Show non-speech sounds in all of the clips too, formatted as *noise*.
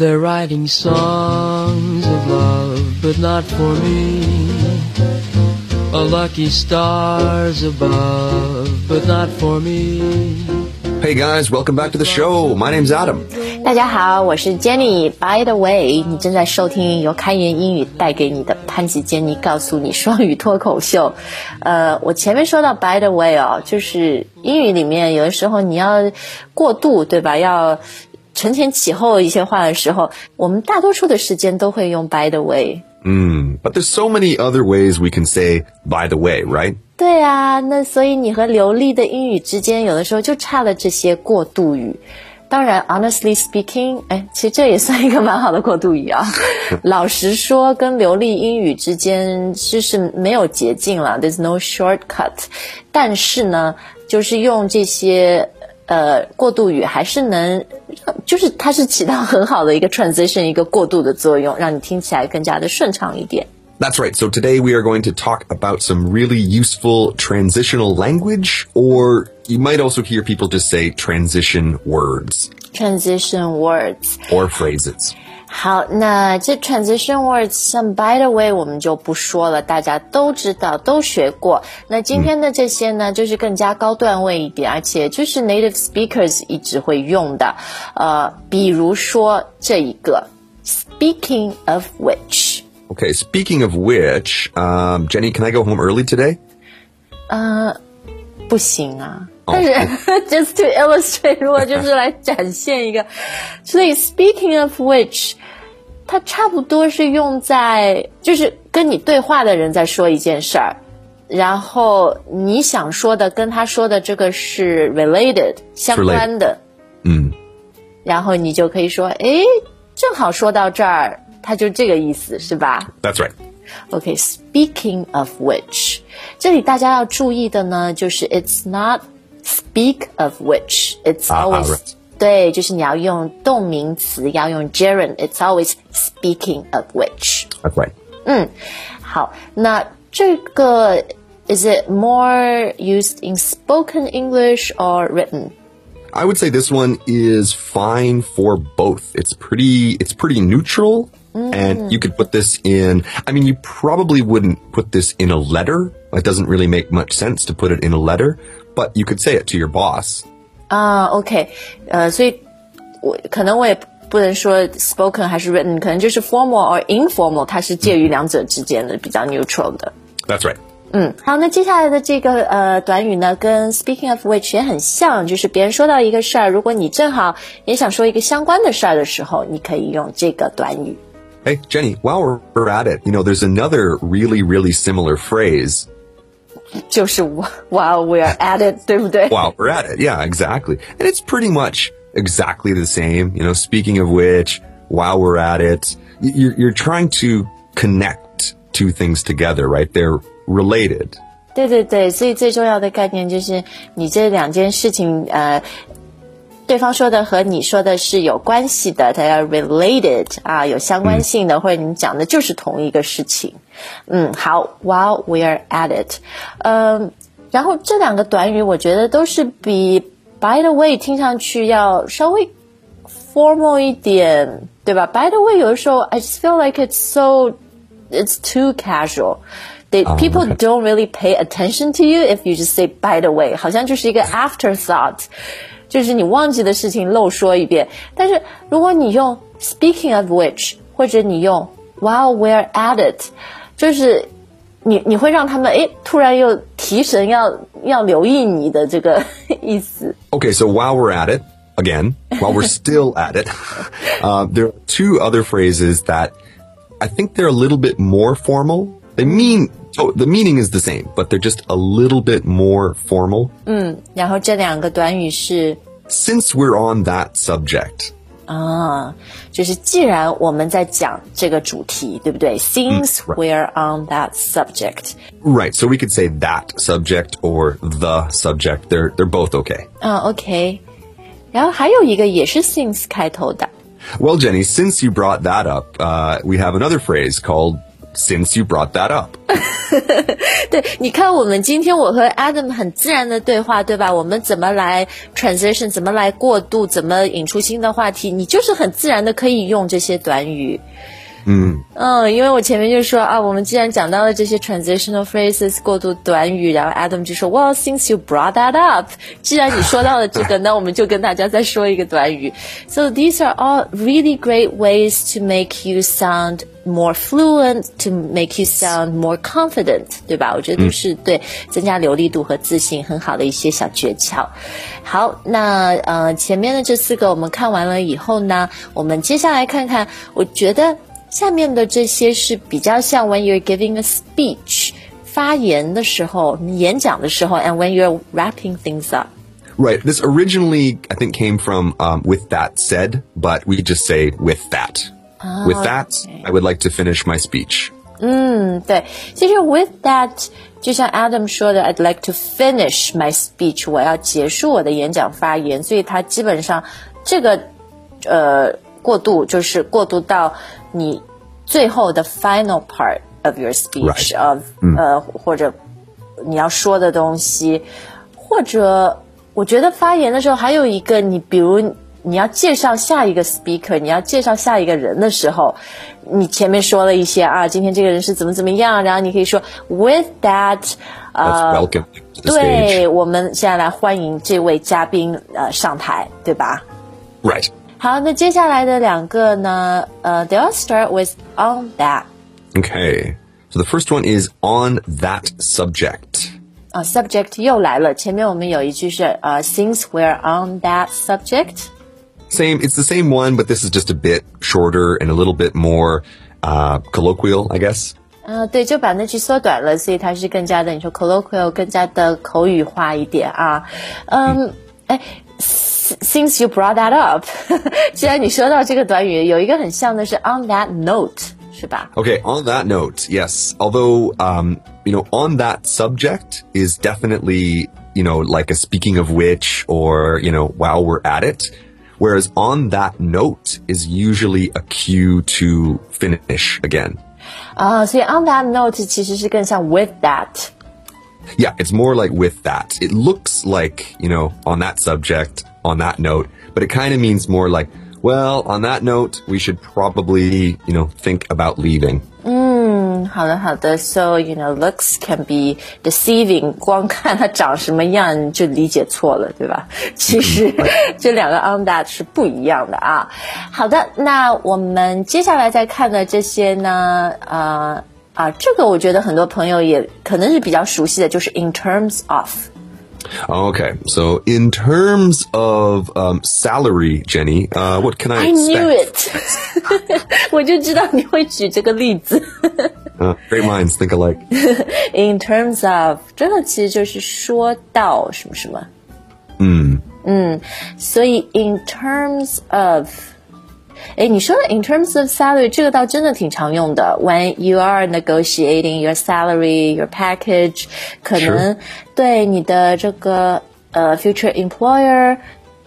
They're writing songs of love, but not for me. A lucky stars above, but not for me. Hey guys, welcome back to the show. My name's Adam. 大家好，我是 Jenny。By the way，你正在收听由开言英语带给你的潘吉 Jenny 告诉你双语脱口秀。呃，我前面说到 By the way 哦，就是英语里面有的时候你要过渡，对吧？要承前启后一些话的时候，我们大多数的时间都会用 By the way。嗯，But there's so many other ways we can say by the way, right? 对啊，那所以你和流利的英语之间，有的时候就差了这些过渡语。当然，honestly speaking，哎，其实这也算一个蛮好的过渡语啊。*laughs* 老实说，跟流利英语之间就是没有捷径了，there's no shortcut。但是呢，就是用这些呃过渡语，还是能，就是它是起到很好的一个 transition，一个过渡的作用，让你听起来更加的顺畅一点。That's right. So today we are going to talk about some really useful transitional language, or you might also hear people just say transition words. Transition words or phrases. 好，那这 transition words 像 by the way 我们就不说了，大家都知道，都学过。那今天的这些呢，就是更加高段位一点，而且就是 native speakers 一直会用的。呃，比如说这一个，speaking of which。Okay, speaking of which, um, Jenny, can I go home early today? 呃，不行啊。 但是 *laughs* just to illustrate，如果就是来展现一个，所以 speaking of which，它差不多是用在就是跟你对话的人在说一件事儿，然后你想说的跟他说的这个是 related 相关的，嗯，然后你就可以说，哎，正好说到这儿。它就这个意思，是吧？That's right. Okay, speaking of which，这里大家要注意的呢，就是 it's not speak of which, it's always、uh, right. 对，就是你要用动名词，要用 gerund. It's always speaking of which. That's right. 嗯，好，那这个 is it more used in spoken English or written? I would say this one is fine for both. It's pretty it's pretty neutral Mm. And you could put this in, I mean, you probably wouldn't put this in a letter. It doesn't really make much sense to put it in a letter, but you could say it to your boss. 啊、uh,，OK，呃，所以我可能我也不能说 spoken 还是 written，可能就是 formal or informal，它是介于两者之间的，比较 neutral 的。That's right. 嗯，好，那接下来的这个呃短语呢，跟 speaking of which 也很像，就是别人说到一个事儿，如果你正好也想说一个相关的事儿的时候，你可以用这个短语。 Hey, Jenny, while we're at it, you know, there's another really, really similar phrase. 就是 while we're at it, 对不对? While we're at it, yeah, exactly. And it's pretty much exactly the same. You know, speaking of which, while we're at it, you're, you're trying to connect two things together, right? They're related. 对*laughs* 对对，所以最重要的概念就是你这两件事情，呃， 对方说的和你说的是有关系的，它要 related 啊，有相关性的，或者你讲的就是同一个事情。嗯，好，while we're at it，嗯，然后这两个短语我觉得都是比 by the way 听上去要稍微 formal 一点，对吧？by the way 有的时候 I just feel like it's so it's too casual。They, people don't really pay attention to you if you just say by the way，好像就是一个 afterthought。 就是你忘记的事情漏说一遍。但是如果你用 speaking of which，或者你用 while we're at it，就是你你会让他们诶突然又提神要要留意你的这个意思。Okay, *laughs* so while we're at it again, while we're still at it, *laughs* uh, there are two other phrases that I think they're a little bit more formal. They mean so the meaning is the same, but they're just a little bit more formal. 嗯，然后这两个短语是 Since we're on that subject. 啊，就是既然我们在讲这个主题，对不对？Since we're on that subject. Right. So we could say that subject or the subject. They're they're both okay. 啊，OK。然后还有一个也是 since 开头的。Well, Jenny, since you brought that up, uh, we have another phrase called since you brought that up. *laughs* 对，你看我们今天我和 Adam 很自然的对话，对吧？我们怎么来 transition，怎么来过渡，怎么引出新的话题，你就是很自然的可以用这些短语。嗯嗯，因为我前面就说啊，我们既然讲到了这些 transitional phrases 过渡短语，然后 Adam 就说，Well, since you brought that up，既然你说到了这个，那我们就跟大家再说一个短语。So these are all really great ways to make you sound more fluent, to make you sound more confident，对吧？我觉得都是对增加流利度和自信很好的一些小诀窍。好，那呃前面的这四个我们看完了以后呢，我们接下来看看，我觉得。下面的这些是比较像 when you're giving a speech 发言的时候，演讲的时候，and when you're wrapping things up. Right. This originally, I think, came from um, with that said, but we just say with that. with that, I would like to finish my speech. 嗯，对，其实 with that 就像 Adam 说的，I'd like to finish my speech，我要结束我的演讲发言，所以它基本上这个呃过渡就是过渡到 你最后的 final part of your speech Right. of 呃或者你要说的东西，或者我觉得发言的时候还有一个，你比如你要介绍下一个 speaker，你要介绍下一个人的时候，你前面说了一些啊，今天这个人是怎么怎么样，然后你可以说 with that， Let's 呃， welcome you to the 对， stage. 我们现在来欢迎这位嘉宾呃上台，对吧？ Right. 好，那接下来的两个呢？呃、t h e y all start with on that。 Okay. So the first one is on that subject. 啊、s u b j e c t 又来了。前面我们有一句是呃、s i n c e we're on that subject。 Same, it's the same one, but this is just a bit shorter and a little bit more uh, colloquial, I guess. 呃，对，就把那句缩短了，所以它是更加的，你说 colloquial，更加的口语化一点啊。嗯，哎 ，since you brought that up，既然你说到这个短语，有一个很像的是 on *laughs* that note，是吧？ Okay, on that note, yes. Although, um, you know, on that subject is definitely, you know, like a speaking of which or, you know, while we're at it. Whereas on that note is usually a cue to finish again. 啊，所以 on that note 其实是更像 with that。 Yeah, it's more like with that. It looks like, you know, on that subject, on that note, but it kind of means more like, well, on that note, we should probably, you know, think about leaving. 嗯，好的好的，so you know looks can be deceiving，光看它长什么样就理解错了，对吧？其实这两个 on *laughs* *laughs* that 是不一样的啊。好的，那我们接下来再看的这些呢，呃啊，这个我觉得很多朋友也可能是比较熟悉的，就是 in terms of。 Okay, so in terms of um, salary, Jenny, uh, what can I, I knew expect? it，我就知道你会举这个例子。 Uh, *laughs* great minds think alike. *laughs* In terms of，这个其实就是说到什么什么。嗯嗯，所以 in terms of， 哎，你说的 in terms of salary 这个倒真的挺常用的。When you are negotiating your salary, your package，可能对你的这个呃 future employer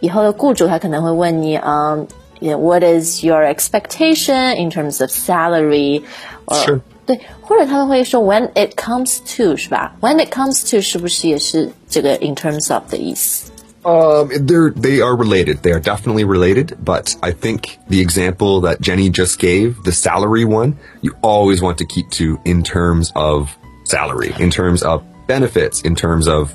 以后的雇主，他可能会问你，嗯、y what is your expectation in terms of salary？or- Sure. 对，或者他们会说 when it comes to 是吧？When it comes to 是不是也是这个 in terms of 的意思？ Um, they're they are related. They are definitely related. But I think the example that Jenny just gave, the salary one, you always want to keep to in terms of salary, in terms of benefits, in terms of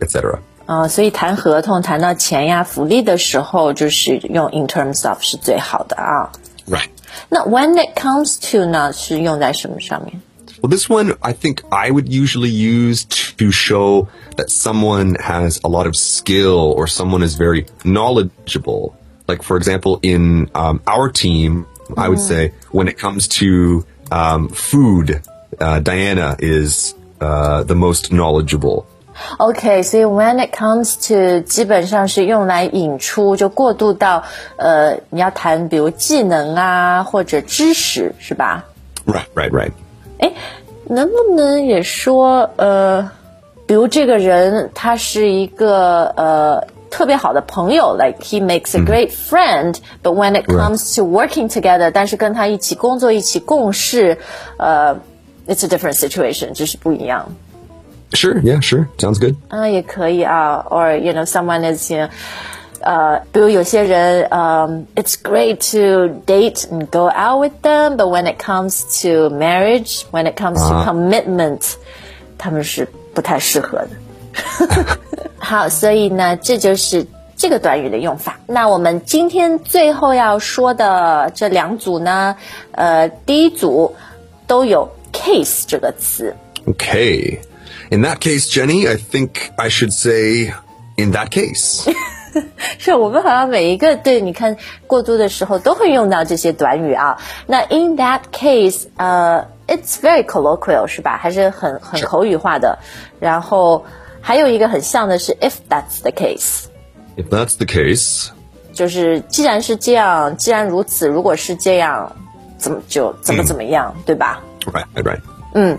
etc. 啊、所以谈合同谈到钱呀、福利的时候，就是用 in terms of 是最好的啊。 Right. 那 when it comes to 呢，是用在什么上面？ Well, this one I think I would usually use to show that someone has a lot of skill or someone is very knowledgeable. Like, for example, in um, our team, I would say when it comes to um, food, uh, Diana is uh, the most knowledgeable. OK，所以 when it comes to 基本上是用来引出，就过渡到呃，你要谈比如技能啊或者知识是吧？ Right, right, right. 哎，能不能也说呃，比如这个人他是一个呃特别好的朋友，like he makes a great friend，but when it comes to working together，但是跟他一起工作、一起共事，呃， it's a different situation，只是不一样。 Sure, yeah, sure. Sounds good. 啊，也可以啊，or you know someone is you know, 呃，比如有些人，嗯、i t s great to date and go out with them, but when it comes to marriage, when it comes to commitment，、他们是不太适合的。好，所以呢，这就是这个短语的用法。那我们今天最后要说的这两组呢，呃，第一组都有 *laughs* case 这个词。 Okay. In that case, Jenny, I think I should say, in that case. *laughs* *laughs* 是我们好像每一个对你看过渡的时候都会用到这些短语啊。那 in that case，呃，it's very colloquial 是吧？还是很很口语化的。然后还有一个很像的是 if that's the case， if that's the case, 就是既然是这样，既然如此，如果是这样，怎么就怎么怎么样，对吧？ right, right, right.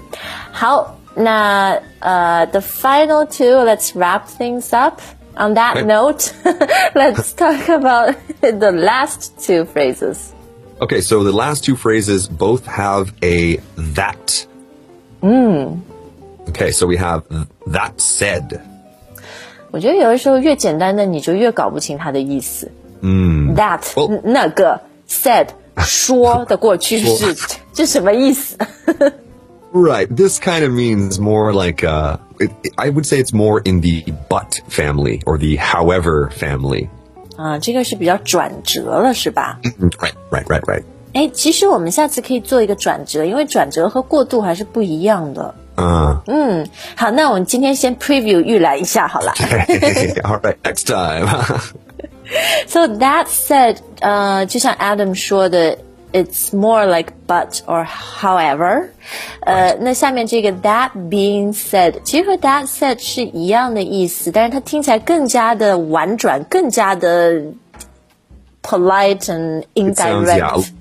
好，那呃，the final two，let's wrap things up. On that Okay. note, *laughs* let's talk about *laughs* the last two phrases. Okay, so the last two phrases both have a that. Okay, so we have that said. 我觉得有的时候越简单的你就越搞不清它的意思。嗯，that、哦那个 said *laughs* 说的过去式，这什么意思？ Right. This kind of means more like, uh, it, I would say it's more in the but family or the however family. 啊，这个是比较转折了，是吧？ Right, right, right, right. 哎，其实我们下次可以做一个转折，因为转折和过渡还是不一样的。 Uh, 好，那我们今天先 preview 预览一下好了。 all *laughs* right, *laughs* next time. *laughs* So that said，呃，就像 Adam 说的 ，it's more like but or however。呃，那下面这个 that being said，其实和 that said 是一样的意思，但是它听起来更加的婉转，更加的 polite and It sounds, yeah, indirect。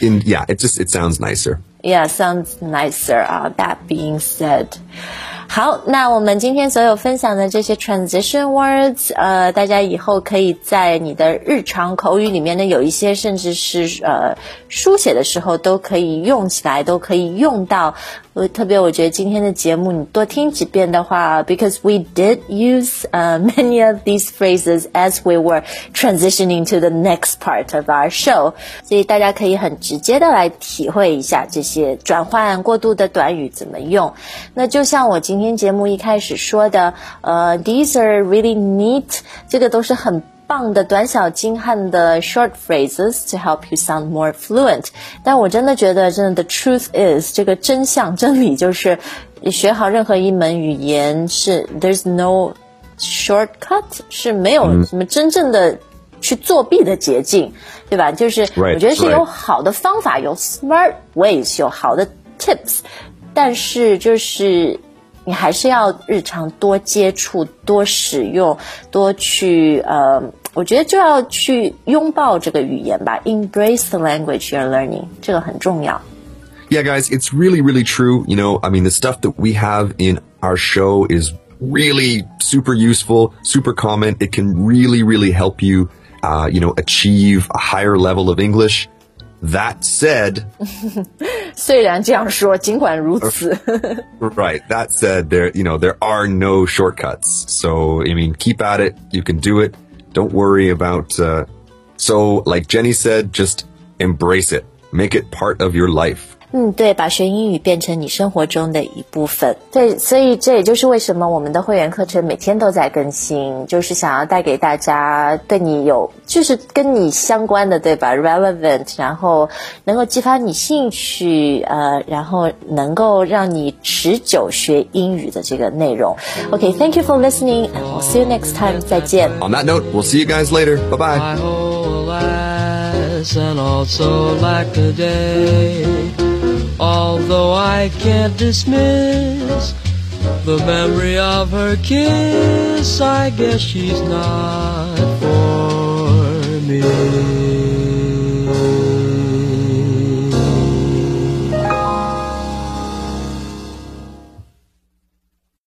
in, yeah, it just, it sounds nicer. Yeah, sounds nicer. 啊、that being said， 好，那我们今天所有分享的这些 transition words，呃，大家以后可以在你的日常口语里面呢，有一些甚至是呃书写的时候都可以用起来，都可以用到。呃，特别我觉得今天的节目你多听几遍的话，because we did use uh, many of these phrases as we were transitioning to the next part of our show，所以大家可以很直接的来体会一下这些转换过渡的短语怎么用。那就像我今天节目一开始说的，呃，these are really neat，这个都是很。棒的短小精悍的 short phrases to help you sound more fluent。但我真的觉得，真的 the truth is 这个真相真理就是，你学好任何一门语言是 there's no shortcut，是没有什么真正的去作弊的捷径，对吧？就是 Right, 我觉得是 right. 有好的方法，有 smart ways，有好的 tips，但是就是。 你还是要日常多接触、多使用、多去呃，我觉得就要去拥抱这个语言吧，embrace the language you're learning，这个很重要。 Yeah, guys, it's really, really true. You know, I mean, the stuff that we have in our show is really super useful, super common. It can really, really help you, uh, you know, achieve a higher level of English. That said, 虽然这样说，尽管如此， right, *laughs* *laughs* that said, there, you know, there are no shortcuts. So, I mean, keep at it. You can do it. Don't worry about, uh, so like Jenny said, just embrace it. Make it part of your life. 嗯，对，把学英语变成你生活中的一部分。对，所以这也就是为什么我们的会员课程每天都在更新，就是想要带给大家对你有，就是跟你相关的，对吧？relevant，然后能够激发你兴趣，呃，然后能够让你持久学英语的这个内容。OK，thank、you for listening，and we'll see you next time，再见。On that note, we'll see you guys later. Bye bye. My whole alas and also like the day. Although I can't dismiss the memory of her kiss, I guess she's not for me.